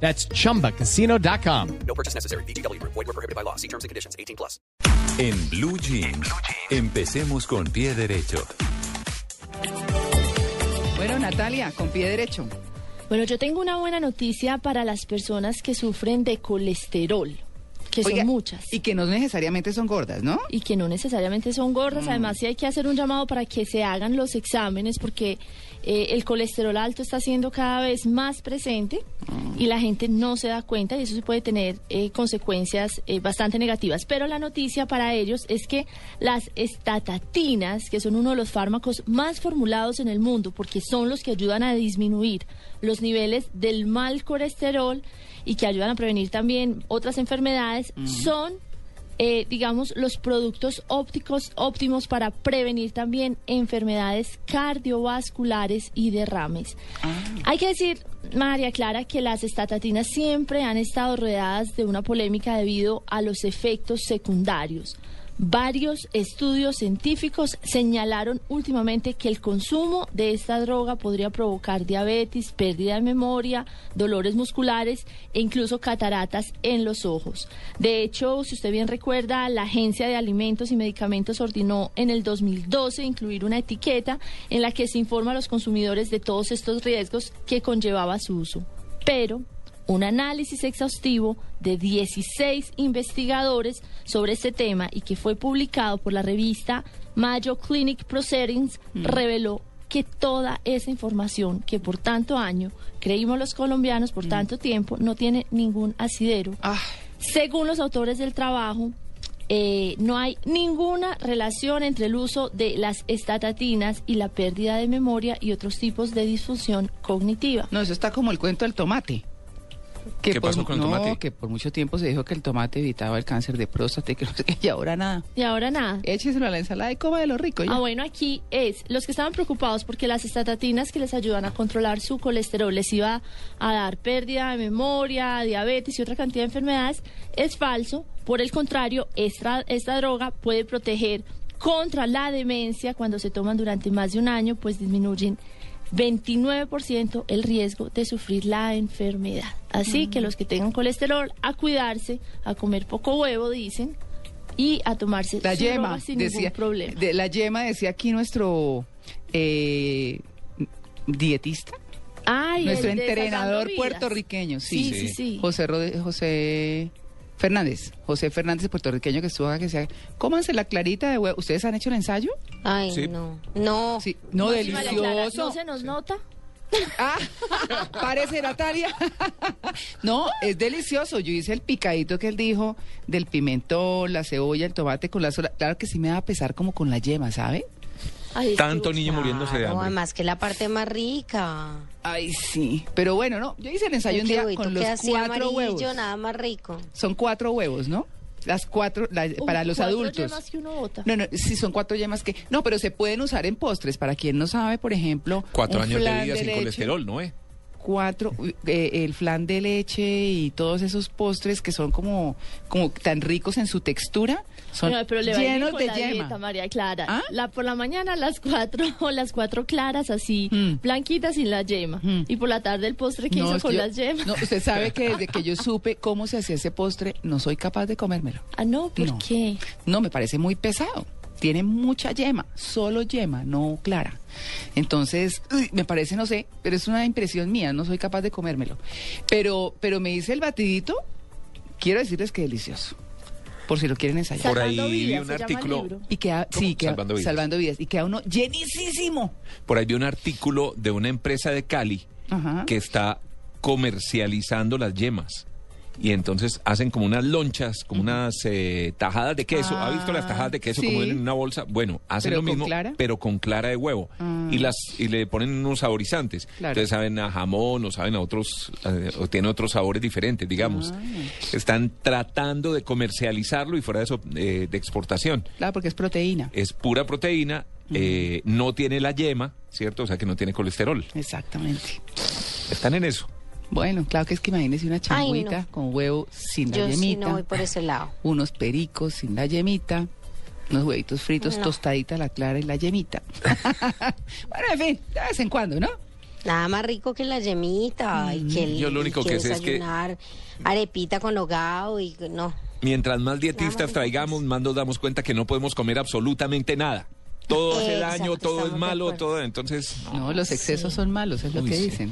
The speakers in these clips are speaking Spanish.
That's chumbacasino.com. No purchase necessary. BGW. Void were prohibited by law. See terms and conditions. 18 plus. En Blue Jeans, empecemos con pie derecho. Bueno, Natalia, con pie derecho. Bueno, yo tengo una buena noticia para las personas que sufren de colesterol, que Oiga, son muchas. Y que no necesariamente son gordas, ¿no? y que no necesariamente son gordas. Mm. Además, sí hay que hacer un llamado para que se hagan los exámenes porque eh, el colesterol alto está siendo cada vez más presente Mm. y la gente no se da cuenta y eso puede tener eh, consecuencias eh, bastante negativas. Pero la noticia para ellos es que las estatatinas, que son uno de los fármacos más formulados en el mundo porque son los que ayudan a disminuir los niveles del mal colesterol y que ayudan a prevenir también otras enfermedades, son eh, digamos, los productos ópticos óptimos para prevenir también enfermedades cardiovasculares y derrames. Hay que decir, María Clara, que las estatatinas siempre han estado rodeadas de una polémica debido a los efectos secundarios. Varios estudios científicos señalaron últimamente que el consumo de esta droga podría provocar diabetes, pérdida de memoria, dolores musculares e incluso cataratas en los ojos. De hecho, si usted bien recuerda, la Agencia de Alimentos y Medicamentos ordenó en el 2012 incluir una etiqueta en la que se informa a los consumidores de todos estos riesgos que conllevaba su uso. Pero un análisis exhaustivo de 16 investigadores sobre este tema y que fue publicado por la revista Mayo Clinic Proceedings reveló que toda esa información que por tanto año creímos los colombianos por tanto tiempo no tiene ningún asidero. Ah, Según los autores del trabajo, eh, no hay ninguna relación entre el uso de las estatatinas y la pérdida de memoria y otros tipos de disfunción cognitiva. no, eso está como el cuento del tomate. Que ¿Qué por, pasó con el no, tomate? que por mucho tiempo se dijo que el tomate evitaba el cáncer de próstata y que no sé qué, y ahora nada. Y ahora nada. Écheselo a la ensalada y coma de lo rico. ya. Ah, bueno, aquí es, los que estaban preocupados porque las estatatinas que les ayudan a controlar su colesterol les iba a dar pérdida de memoria, diabetes y otra cantidad de enfermedades, es falso. Por el contrario, esta, esta droga puede proteger contra la demencia cuando se toman durante más de un año, pues disminuyen 29% el riesgo de sufrir la enfermedad. Así que los que tengan colesterol, a cuidarse, a comer poco huevo, dicen, y a tomarse la yema sin decía, ningún problema. de la yema decía aquí nuestro eh, dietista, Ay, nuestro entrenador puertorriqueño, sí, Sí, sí, sí. José Rode- José Fernández, José Fernández puertorriqueño que estuvo acá que decía, cómanse la clarita de huevo. ¿Ustedes han hecho el ensayo? Ay, Sí. no. No. Sí, no, Clara, delicioso. ¿No se nos nota? Ah, parece Natalia. no, es delicioso. Yo hice el picadito que él dijo del pimentón, la cebolla, el tomate con la sola. Claro que sí me va a pesar como con la yema, ¿sabe? Ay, Tanto niño muriéndose de hambre. además que la parte más rica. Ay, sí. Pero bueno, no. Yo hice el ensayo un día con los cuatro huevos. nada más rico. Son cuatro huevos, ¿no? Las cuatro, la- Uy, para los cuatro adultos. yemas que uno bota. No, no, sí son cuatro yemas que... No, pero se pueden usar en postres. Para quien no sabe, por ejemplo... Cuatro un años de vida sin leche, colesterol, ¿no? Eh? Cuatro, eh, el flan de leche y todos esos postres que son como, como tan ricos en su textura, son No, pero le va llenos de la yema. dieta, María Clara. ¿Ah? La, por la mañana las cuatro, las cuatro claras así, Mm. blanquitas sin la yema. Mm. Y por la tarde el postre que No, hizo con yo- las yemas. No, usted sabe que desde que yo supe cómo se hacía ese postre, no soy capaz de comérmelo. Ah, no, ¿por No. qué? No, me parece muy pesado. Tiene mucha yema, solo yema, no clara. Entonces, uy, me parece, no sé, pero es una impresión mía, no soy capaz de comérmelo. Pero, pero me hice el batidito, quiero decirles que delicioso. Por si lo quieren ensayar. Por ahí vi un artículo. Y queda, ¿Cómo? sí, queda, Salvando vidas. salvando vidas. Y queda uno llenísimo. Por ahí vi un artículo de una empresa de Cali Ajá. que está comercializando las yemas. Y entonces hacen como unas lonchas, como unas eh, tajadas de queso. ¿Ha visto las tajadas de queso sí. como en una bolsa? Bueno, hacen ¿Pero lo mismo, clara? pero con clara de huevo. Ah. Y las y le ponen unos saborizantes. Claro. Entonces saben a jamón o saben a otros, eh, o tiene otros sabores diferentes, digamos. Ah. Están tratando de comercializarlo y fuera de eso, eh, de exportación. Claro, porque es proteína. Es pura proteína, eh, no tiene la yema, ¿cierto? O sea que no tiene colesterol. Exactamente. Están en eso. Bueno, claro que es que imagínese una changuita no. con huevo sin la Yo sí yemita, no voy por ese lado. unos pericos sin la yemita, unos huevitos fritos, No. tostadita la clara y la yemita. bueno, en fin, de vez en cuando, ¿no? Nada más rico que la yemita y que el, Yo lo único que sé es que- desayunar arepita con hogado y no. Mientras más dietistas traigamos, más nos damos cuenta que no podemos comer absolutamente nada. Todo hace daño, todo es malo, todo. Entonces, No, los excesos son malos, es lo Uy, que sí.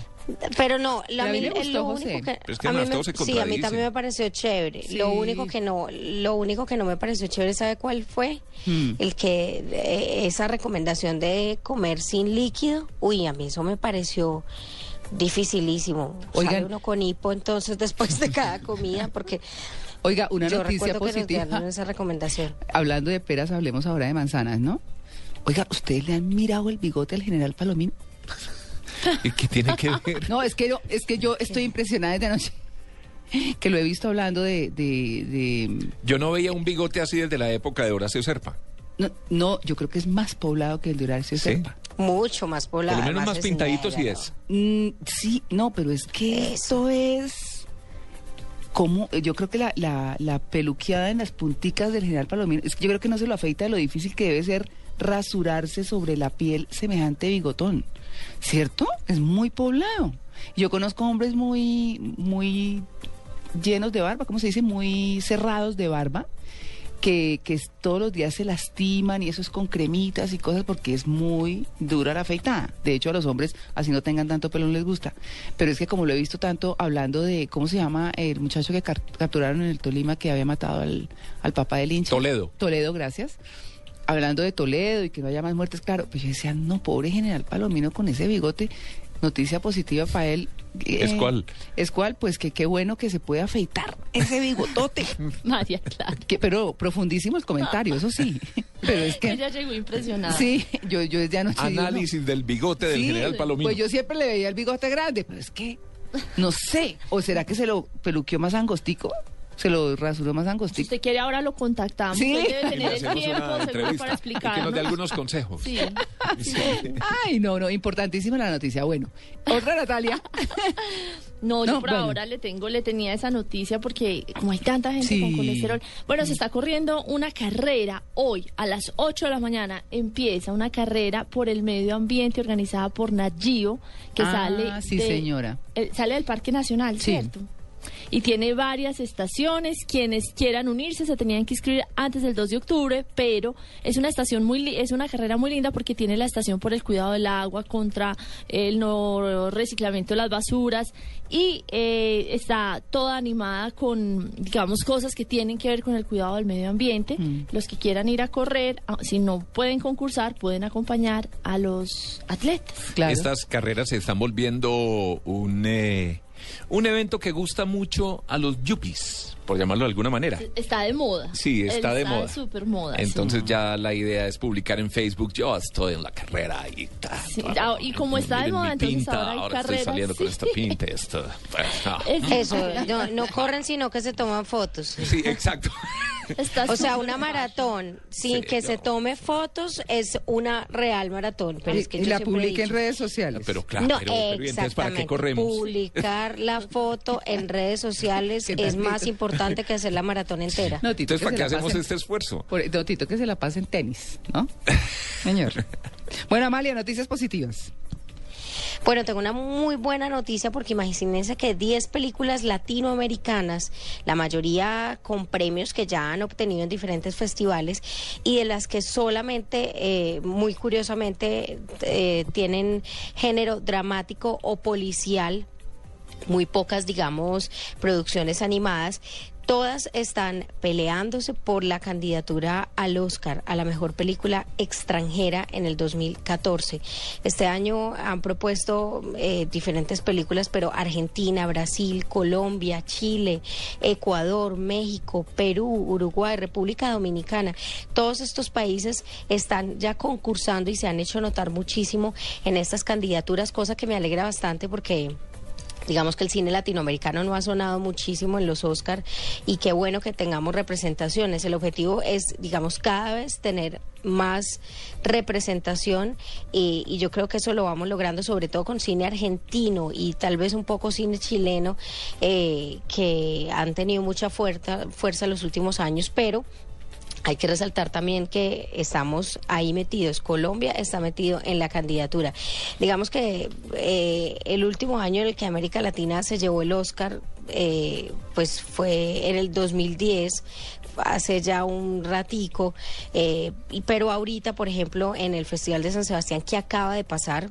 Pero no, la, a mí me es gustó, lo José. único que Pero es que a mí me- sí, a mí también me pareció chévere. Sí. Lo único que no, lo único que no me pareció chévere, ¿sabe cuál fue? Hmm. El que eh, esa recomendación de comer sin líquido, uy, a mí eso me pareció dificilísimo. Oigan. Sale uno con hipo entonces después de cada comida porque Oiga, una yo noticia recuerdo que nos positiva. esa recomendación. Hablando de peras, hablemos ahora de manzanas, ¿no? Oiga, ¿ustedes le han mirado el bigote al general Palomino? ¿Y qué tiene que ver? No, es que yo, es que yo estoy impresionada desde anoche. Que lo he visto hablando de, de, de- Yo no veía un bigote así desde la época de Horacio Serpa. no, no, yo creo que es más poblado que el de Horacio ¿Sí? Serpa. Mucho más Por poblada. lo menos más pintaditos y es. Mm, sí, no, pero es que esto es como yo creo que la, la, la peluqueada en las punticas del general Palomino, es que yo creo que no se lo afeita de lo difícil que debe ser rasurarse sobre la piel semejante bigotón, ¿cierto? Es muy poblado. Yo conozco hombres muy, muy llenos de barba, ¿cómo se dice? Muy cerrados de barba, que, que todos los días se lastiman y eso es con cremitas y cosas porque es muy dura la afeitada. De hecho, a los hombres, así no tengan tanto pelo, no les gusta. Pero es que como lo he visto tanto hablando de, ¿cómo se llama? El muchacho que capturaron en el Tolima que había matado al, al papá del hincha. Toledo. Toledo, gracias. Hablando de Toledo y que no haya más muertes, claro, pues yo decía, no, pobre general Palomino con ese bigote, noticia positiva para él. ¿Es Eh, cuál? Es cuál, pues que qué bueno que se puede afeitar ese bigotote. María Clara. Que, pero profundísimo el comentario, eso sí. Pero es que. Ella llegó impresionada. Sí, yo, yo desde anoche. digo, no. Análisis del bigote del Sí, general Palomino. Pues yo siempre le veía el bigote grande, pero es que. No sé. ¿O será que se lo peluqueó más angostico? ¿Se lo rasuró más Si angostico? usted quiere, ahora lo contactamos. Sí. Él debe tener el tiempo seguro para y que nos dé algunos consejos. Sí. Ay, no, no, importantísima la noticia. Bueno, otra Natalia. No, yo No, por bueno. ahora le tengo, le tenía esa noticia porque como hay tanta gente Sí. con colesterol. Bueno, se está corriendo una carrera hoy a las 8 de la mañana. Empieza una carrera por el medio ambiente organizada por Nagio que Ah, sale sí, de- señora. sale del Parque Nacional, Sí. ¿cierto? Y tiene varias estaciones. Quienes quieran unirse se tenían que inscribir antes del 2 de octubre, pero es una estación muy li- es una carrera muy linda porque tiene la estación por el cuidado del agua contra el no reciclamiento de las basuras y eh, está toda animada con digamos cosas que tienen que ver con el cuidado del medio ambiente. Mm. Los que quieran ir a correr, ah, si no pueden concursar, pueden acompañar a los atletas. Claro. Estas carreras se están volviendo un, eh, un evento que gusta mucho a los yuppies, por llamarlo de alguna manera. Está de moda. Sí, está de moda. súper moda. sí. Entonces ya la idea es publicar en Facebook, yo estoy en la carrera y ta, Sí, ta, y como está de moda, entonces pinta, ahora hay estoy carreras, saliendo con esta pinta. Esto. Es- Eso, no, no corren sino que se toman fotos. Sí, exacto. O sea, una maratón sin Sí, que se tome fotos es una real maratón. Pero es que y yo la publica en redes sociales. Pero claro, no, pero, pero ¿y entonces ¿para qué exactamente. corremos? Publicar la foto en redes sociales ¿Qué es más Tito? importante que hacer la maratón entera. No, Tito, Entonces, ¿para qué hacemos pasen- este esfuerzo? Por, no, Tito, que se la pase en tenis, ¿no? Señor. Bueno, Amalia, noticias positivas. Bueno, tengo una muy buena noticia porque imagínense que 10 películas latinoamericanas, la mayoría con premios que ya han obtenido en diferentes festivales y de las que solamente, eh, muy curiosamente, eh, tienen género dramático o policial. Muy pocas, digamos, producciones animadas. Todas están peleándose por la candidatura al Oscar, a la mejor película extranjera en el 2014. Este año han propuesto eh, diferentes películas, pero Argentina, Brasil, Colombia, Chile, Ecuador, México, Perú, Uruguay, República Dominicana, todos estos países están ya concursando y se han hecho notar muchísimo en estas candidaturas, cosa que me alegra bastante porque Digamos que el cine latinoamericano no ha sonado muchísimo en los Oscar y qué bueno que tengamos representaciones. El objetivo es, digamos, cada vez tener más representación y, y yo creo que eso lo vamos logrando sobre todo con cine argentino y tal vez un poco cine chileno eh, que han tenido mucha fuerza, fuerza en los últimos años, pero hay que resaltar también que estamos ahí metidos. Colombia está metido en la candidatura. Digamos que eh, el último año en el que América Latina se llevó el Oscar, eh, pues fue en el 2010 hace ya un ratico, eh, pero ahorita, por ejemplo, en el Festival de San Sebastián que acaba de pasar,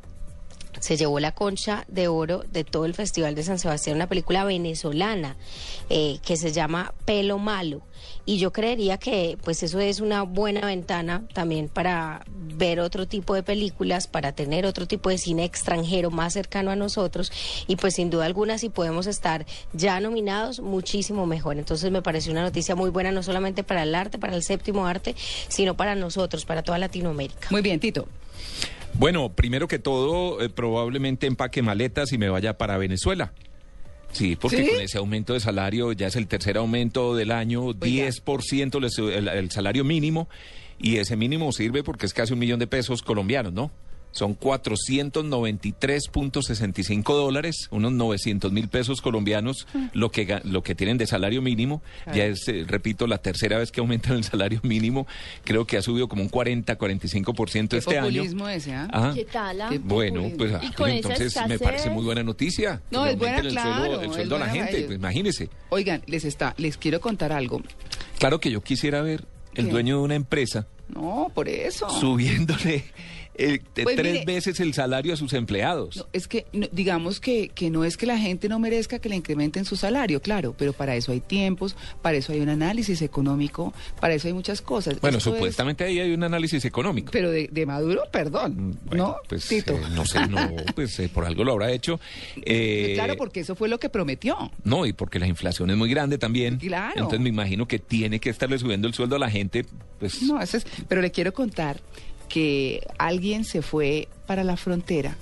se llevó la concha de oro de todo el Festival de San Sebastián, una película venezolana eh, que se llama Pelo Malo. Y yo creería que pues eso es una buena ventana también para ver otro tipo de películas, para tener otro tipo de cine extranjero más cercano a nosotros. Y pues sin duda alguna si podemos estar ya nominados, muchísimo mejor. Entonces me pareció una noticia muy buena, no solamente para el arte, para el séptimo arte, sino para nosotros, para toda Latinoamérica. Muy bien, Tito. Bueno, primero que todo, eh, probablemente empaque maletas y me vaya para Venezuela. Sí, porque ¿Sí? con ese aumento de salario ya es el tercer aumento del año, 10% le sube el, el salario mínimo, y ese mínimo sirve porque es casi un millón de pesos colombianos, ¿no? Son 493.65 dólares, unos 900 mil pesos colombianos, lo que lo que tienen de salario mínimo. Ya es, eh, repito, la tercera vez que aumentan el salario mínimo. Creo que ha subido como un 40-45% Qué este año. populismo ese, ¿ah? Ah, ¿Qué tal? ah? Qué bueno, populismo. pues, ah, pues entonces me parece muy buena noticia. No, es buena, el sueldo, claro, el sueldo a la gente, pues imagínese. Oigan, les está, les quiero contar algo. Claro que yo quisiera ver el ¿Qué? dueño de una empresa No, por eso. subiéndole eh, Pues tres mire- veces el salario a sus empleados. No, es que no- digamos que, que no es que la gente no merezca que le incrementen su salario, claro, pero para eso hay tiempos, para eso hay un análisis económico, para eso hay muchas cosas. bueno, Esto es- supuestamente ahí hay un análisis económico. pero de, de Maduro, perdón, Mm, Bueno, ¿no? pues Tito. eh, no sé, no, pues eh, por algo lo habrá hecho. Claro, porque eso fue lo que prometió. No, y porque la inflación es muy grande también. Claro. Entonces me imagino que tiene que estarle subiendo el sueldo a la gente, pues No, eso es, pero le quiero contar que alguien se fue para la frontera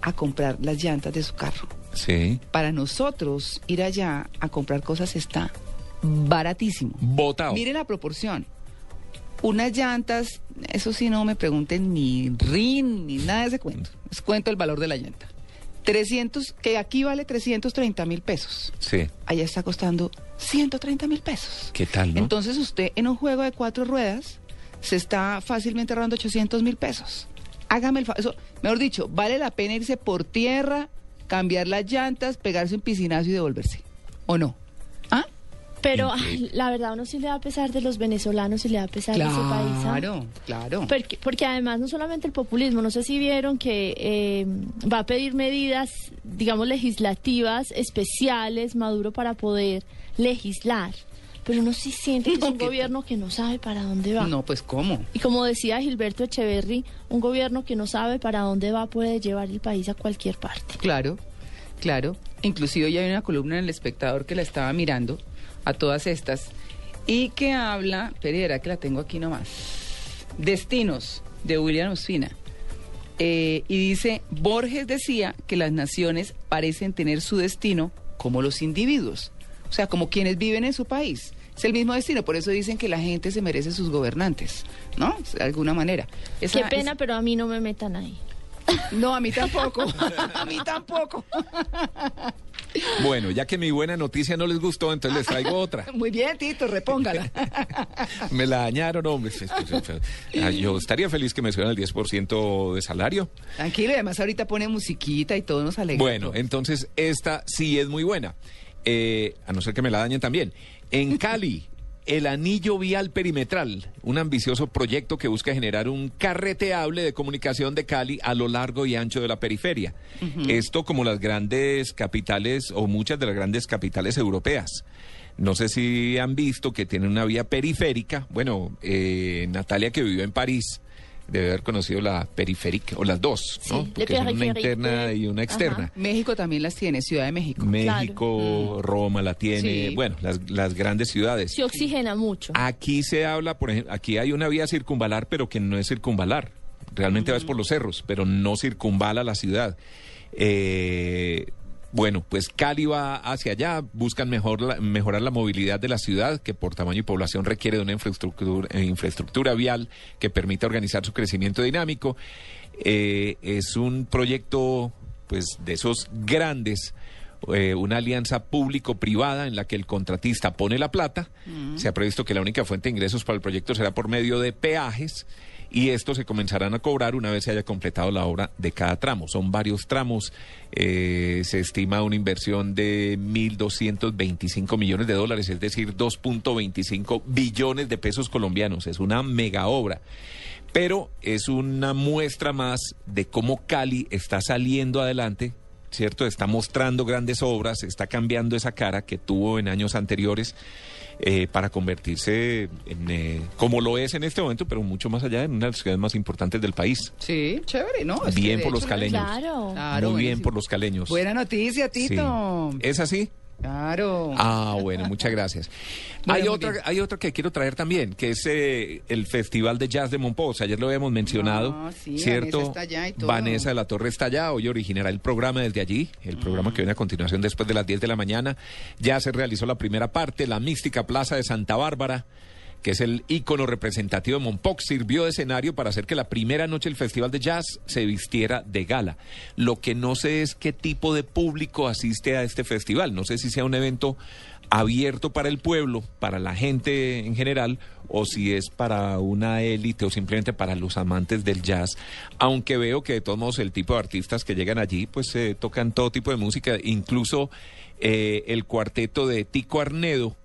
a comprar las llantas de su carro. sí, Para nosotros ir allá a comprar cosas está baratísimo. votado. Mire la proporción. Unas llantas, eso sí no me pregunten ni RIN ni nada de ese cuento. Les cuento el valor de la llanta. 300, que aquí vale 330 mil pesos. Sí, Allá está costando 130 mil pesos. ¿qué tal, no? Entonces usted en un juego de cuatro ruedas se está fácilmente ahorrando 800 mil pesos. Hágame el favor. Eso, mejor dicho, vale la pena irse por tierra, cambiar las llantas, pegarse un piscinazo y devolverse. ¿O no? ¿Ah? Pero ay, la verdad, uno sí le da a pesar de los venezolanos y le da a pesar de ese país. ¿ah? Claro, claro. Porque, porque además no solamente el populismo, no sé si vieron que eh, va a pedir medidas, digamos, legislativas especiales, Maduro, para poder legislar. Pero uno sí siente que es un ¿qué gobierno que no sabe para dónde va. No, pues ¿cómo? Y como decía Gilberto Echeverry, un gobierno que no sabe para dónde va puede llevar el país a cualquier parte. Claro, claro. Inclusive ya hay una columna en El Espectador que la estaba mirando a todas estas y que habla, espera que la tengo aquí nomás, Destinos de William Ospina. Eh, y dice, Borges decía que las naciones parecen tener su destino como los individuos, o sea, como quienes viven en su país. Es el mismo destino, por eso dicen que la gente se merece sus gobernantes, ¿no? De alguna manera. Esa- Qué pena, es- pero a mí no me metan ahí. No, a mí tampoco. a mí tampoco. Bueno, ya que mi buena noticia no les gustó, entonces les traigo otra. Muy bien, Tito, repóngala. Me la dañaron, hombre. Yo estaría feliz que me subieran el 10% de salario. Tranquilo, y además ahorita pone musiquita y todo nos alegra. Bueno, entonces esta sí es muy buena. Eh, a no ser que me la dañen también. En Cali, el Anillo Vial Perimetral, un ambicioso proyecto que busca generar un carreteable de comunicación de Cali a lo largo y ancho de la periferia. Esto como las grandes capitales o muchas de las grandes capitales europeas. No sé si han visto que tienen una vía periférica. Bueno, eh, Natalia que vivió en París debe haber conocido la periférica, o las dos, ¿no? Porque una interna y una externa. México también las tiene, Ciudad de México. México, Roma la tiene, Sí. bueno, las, las grandes ciudades. Se oxigena mucho. Aquí se habla, por ejemplo, aquí hay una vía circunvalar, pero que no es circunvalar. Realmente vas por los cerros, pero no circunvala la ciudad. Eh, bueno, pues Cali va hacia allá, buscan mejor la- mejorar la movilidad de la ciudad, que por tamaño y población requiere de una infraestructura, eh, infraestructura vial que permita organizar su crecimiento dinámico. Eh, es un proyecto, pues, de esos grandes eh, una alianza público-privada en la que el contratista pone la plata. Se ha previsto que la única fuente de ingresos para el proyecto será por medio de peajes y estos se comenzarán a cobrar una vez se haya completado la obra de cada tramo. Son varios tramos. eh, se estima una inversión de 1.225 millones de dólares, es decir, 2.25 billones de pesos colombianos. Es una mega obra pero es una muestra más de cómo Cali está saliendo adelante, ¿cierto? Está mostrando grandes obras, está cambiando esa cara que tuvo en años anteriores eh, para convertirse en, eh, como lo es en este momento, pero mucho más allá, en una de las ciudades más importantes del país. Sí, chévere, ¿no? Es Bien por los caleños. Claro. Claro, Muy bien buenísimo. por los caleños. Buena noticia, Sí. Tito. ¿Es así? Claro. Ah, bueno, muchas gracias. Bueno, hay, otra, hay otra que quiero traer también, que es eh, el Festival de Jazz de Monpós. Ayer lo habíamos mencionado, Ah, sí, ¿cierto? Vanessa está allá y todo. Vanessa de la Torre está allá. Hoy originará el programa desde allí, el programa que viene a continuación después de las 10 de la mañana. Ya se realizó la primera parte, la mística Plaza de Santa Bárbara que es el ícono representativo de Monpós, sirvió de escenario para hacer que la primera noche del Festival de Jazz se vistiera de gala. Lo que no sé es qué tipo de público asiste a este festival. No sé si sea un evento abierto para el pueblo, para la gente en general, o si es para una élite o simplemente para los amantes del jazz. Aunque veo que de todos modos el tipo de artistas que llegan allí, pues eh, tocan todo tipo de música, incluso eh, el cuarteto de Tico Arnedo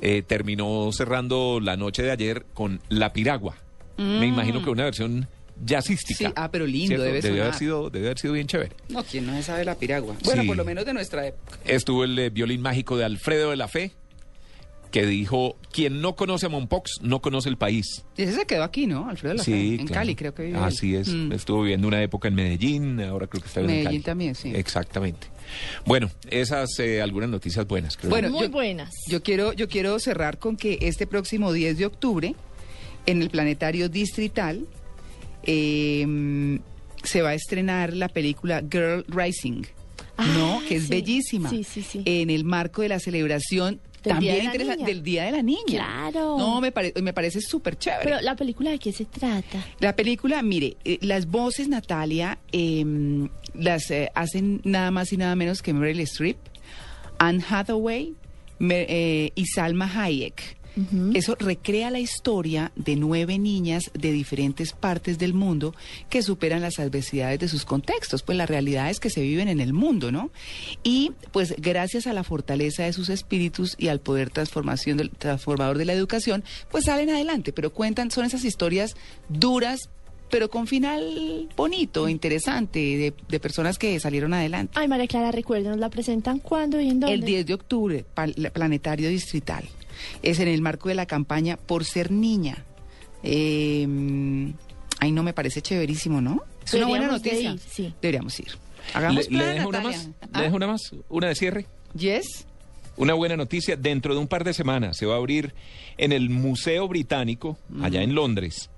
eh, terminó cerrando la noche de ayer con La Piragua. Me imagino que una versión jazzística. Mm. Sí, ah, pero lindo, ¿cierto? debe haber sonar. sido Debe haber sido bien chévere. No, ¿quién no se sabe la piragua? Bueno, Sí. por lo menos de nuestra época. Estuvo el eh, violín mágico de Alfredo de la Fe, que dijo, quien no conoce a Monpox no conoce el país. Y ese se quedó aquí, ¿no? Alfredo de la Fe, Sí, En claro. Cali, creo que vive. él. Así es. Mm. Estuvo viviendo una época en Medellín, ahora creo que está viviendo en Medellín Cali. también, sí. Exactamente. Bueno, esas eh, algunas noticias buenas. creo. Bueno, Muy yo- buenas. Yo quiero, yo quiero cerrar con que este próximo 10 de octubre, en el Planetario Distrital, eh, se va a estrenar la película Girl Rising, ¿no? Ah, Que es sí. bellísima. Sí, sí, sí. En el marco de la celebración Del también Día de la interesante Niña. del Día de la Niña. Claro. No, me, pare- me parece súper chévere. Pero la película de qué se trata? La película, mire, eh, las voces, Natalia, eh, las eh, hacen nada más y nada menos que Meryl Streep, Anne Hathaway eh, y Salma Hayek. Eso recrea la historia de nueve niñas de diferentes partes del mundo que superan las adversidades de sus contextos, pues las realidades que se viven en el mundo, ¿no? Y pues gracias a la fortaleza de sus espíritus y al poder transformación del, transformador de la educación, pues salen adelante, pero cuentan, son esas historias duras, pero con final bonito, interesante, de, de personas que salieron adelante. Ay, María Clara, recuérdenos, ¿la presentan cuándo y en dónde? El 10 de octubre, pal- Planetario Distrital. Es en el marco de la campaña Por Ser Niña. Eh, ay, no, me parece chéverísimo, ¿no? Es una buena Deberíamos de noticia. ir, sí. Deberíamos ir. ¿Le, Hagamos le plan, dejo una más? ¿Ah? ¿Le dejo una más? ¿Una de cierre? Yes. Una buena noticia, dentro de un par de semanas se va a abrir en el Museo Británico, allá en Londres,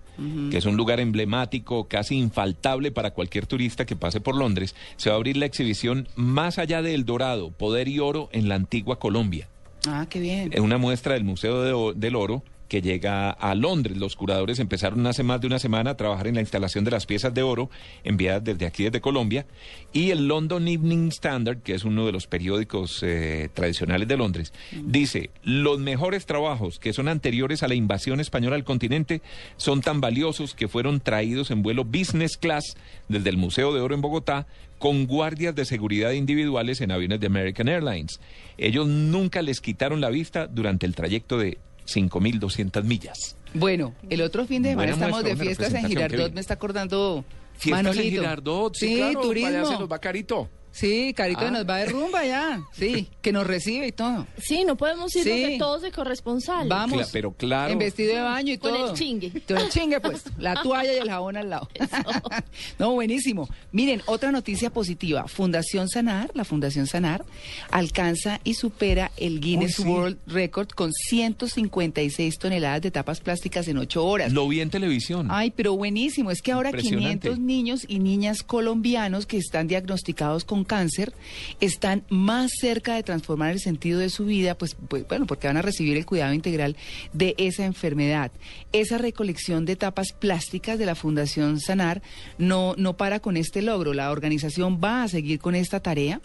que es un lugar emblemático, casi infaltable para cualquier turista que pase por Londres, se va a abrir la exhibición Más allá del Dorado, Poder y Oro en la antigua Colombia. Ah, qué bien. En una muestra del Museo de del Oro que llega a Londres. Los curadores empezaron hace más de una semana a trabajar en la instalación de las piezas de oro enviadas desde aquí, desde Colombia. Y el London Evening Standard, que es uno de los periódicos eh, tradicionales de Londres, dice, los mejores trabajos que son anteriores a la invasión española al continente son tan valiosos que fueron traídos en vuelo business class desde el Museo de Oro en Bogotá con guardias de seguridad individuales en aviones de American Airlines. Ellos nunca les quitaron la vista durante el trayecto de 5.200 millas. Bueno, el otro fin de semana Buena estamos muestra, de fiestas en Girardot, me está acordando Fiestas en Manolito. Girardot, sí, sí claro, turismo. allá se nos va carito. Sí, Carito Ah. nos va de rumba ya. Sí, que nos recibe y todo. Sí, no podemos irnos Sí. de todos de corresponsal. Vamos. Cla- pero claro. En vestido de baño y Con todo. el chingue. Con el chingue, pues. La toalla y el jabón al lado. no, buenísimo. Miren, otra noticia positiva. Fundación Sanar, la Fundación Sanar, alcanza y supera el Guinness Uy, sí. World Record con 156 toneladas de tapas plásticas en 8 horas. Lo vi en televisión. Ay, pero buenísimo. Es que ahora Impresionante. 500 niños y niñas colombianos que están diagnosticados con cáncer están más cerca de transformar el sentido de su vida, pues, pues, bueno, porque van a recibir el cuidado integral de esa enfermedad. Esa recolección de tapas plásticas de la Fundación Sanar no, no para con este logro. La organización va a seguir con esta tarea,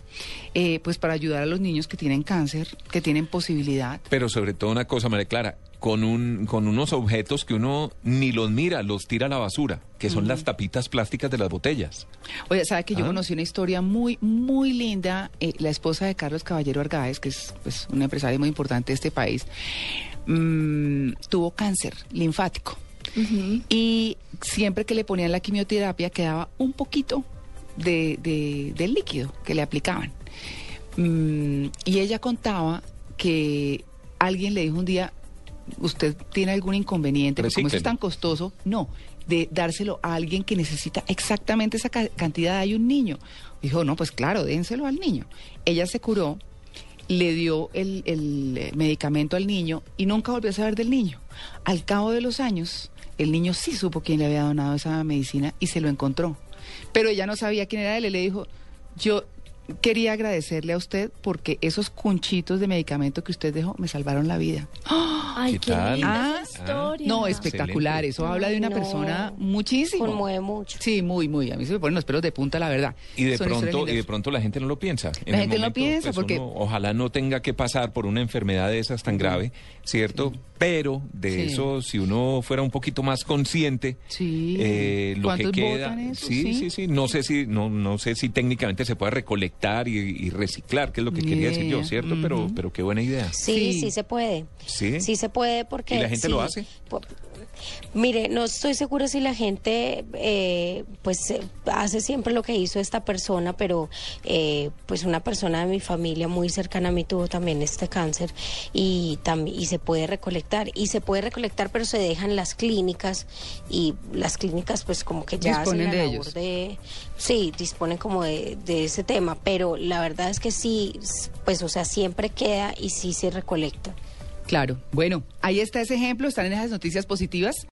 eh, pues para ayudar a los niños que tienen cáncer, que tienen posibilidad. Pero sobre todo una cosa, María Clara, con, un, con unos objetos que uno ni los mira, los tira a la basura, que son las tapitas plásticas de las botellas. Oye, ¿sabe que yo Ah. conocí una historia muy, muy linda? Eh, la esposa de Carlos Caballero Argáez, que es pues, un empresario muy importante de este país, mm, tuvo cáncer linfático. Y siempre que le ponían la quimioterapia quedaba un poquito de, de- del líquido que le aplicaban. Mm, y ella contaba que alguien le dijo un día, ¿usted tiene algún inconveniente? Porque como eso es tan costoso, no, de dárselo a alguien que necesita exactamente esa ca- cantidad. Hay un niño. Dijo, no, pues claro, dénselo al niño. Ella se curó, le dio el, el, eh, medicamento al niño y nunca volvió a saber del niño. Al cabo de los años, el niño sí supo quién le había donado esa medicina y se lo encontró. Pero ella no sabía quién era él. Él le dijo, yo quería agradecerle a usted porque esos cunchitos de medicamento que usted dejó me salvaron la vida. Ay, ¿Qué qué, linda Ah, historia. No, espectacular. Excelente. Eso habla de una no. persona muchísimo. Conmueve mucho. Sí, muy, muy. A mí se me ponen los pelos de punta, la verdad. Y de Son pronto, y de pronto la gente no lo piensa. En La gente no momento, piensa pues, porque- uno ojalá no tenga que pasar por una enfermedad de esas tan grave, ¿cierto? Pero de Sí. eso, si uno fuera un poquito más consciente, Sí. eh, lo que ¿Cuántos queda, votan eso? sí, Sí. sí, sí, no sé si, no, no sé si técnicamente se puede recolectar y, y reciclar, que es lo que quería decir yo. ¿cierto? Pero, pero qué buena idea. Sí, Sí. sí, se puede. Sí. Sí se puede porque... ¿Y la gente sí, lo hace? po- Mire, no estoy segura si la gente eh, pues eh, hace siempre lo que hizo esta persona, pero eh, pues una persona de mi familia muy cercana a mí tuvo también este cáncer y, y se puede recolectar. Y se puede recolectar, pero se dejan las clínicas y las clínicas pues como que ya hacen Disponen la de labor ellos. de... Sí, disponen como de, de ese tema, pero la verdad es que sí, pues o sea, siempre queda y sí se recolecta. Claro. Bueno, ahí está ese ejemplo. Están en esas noticias positivas.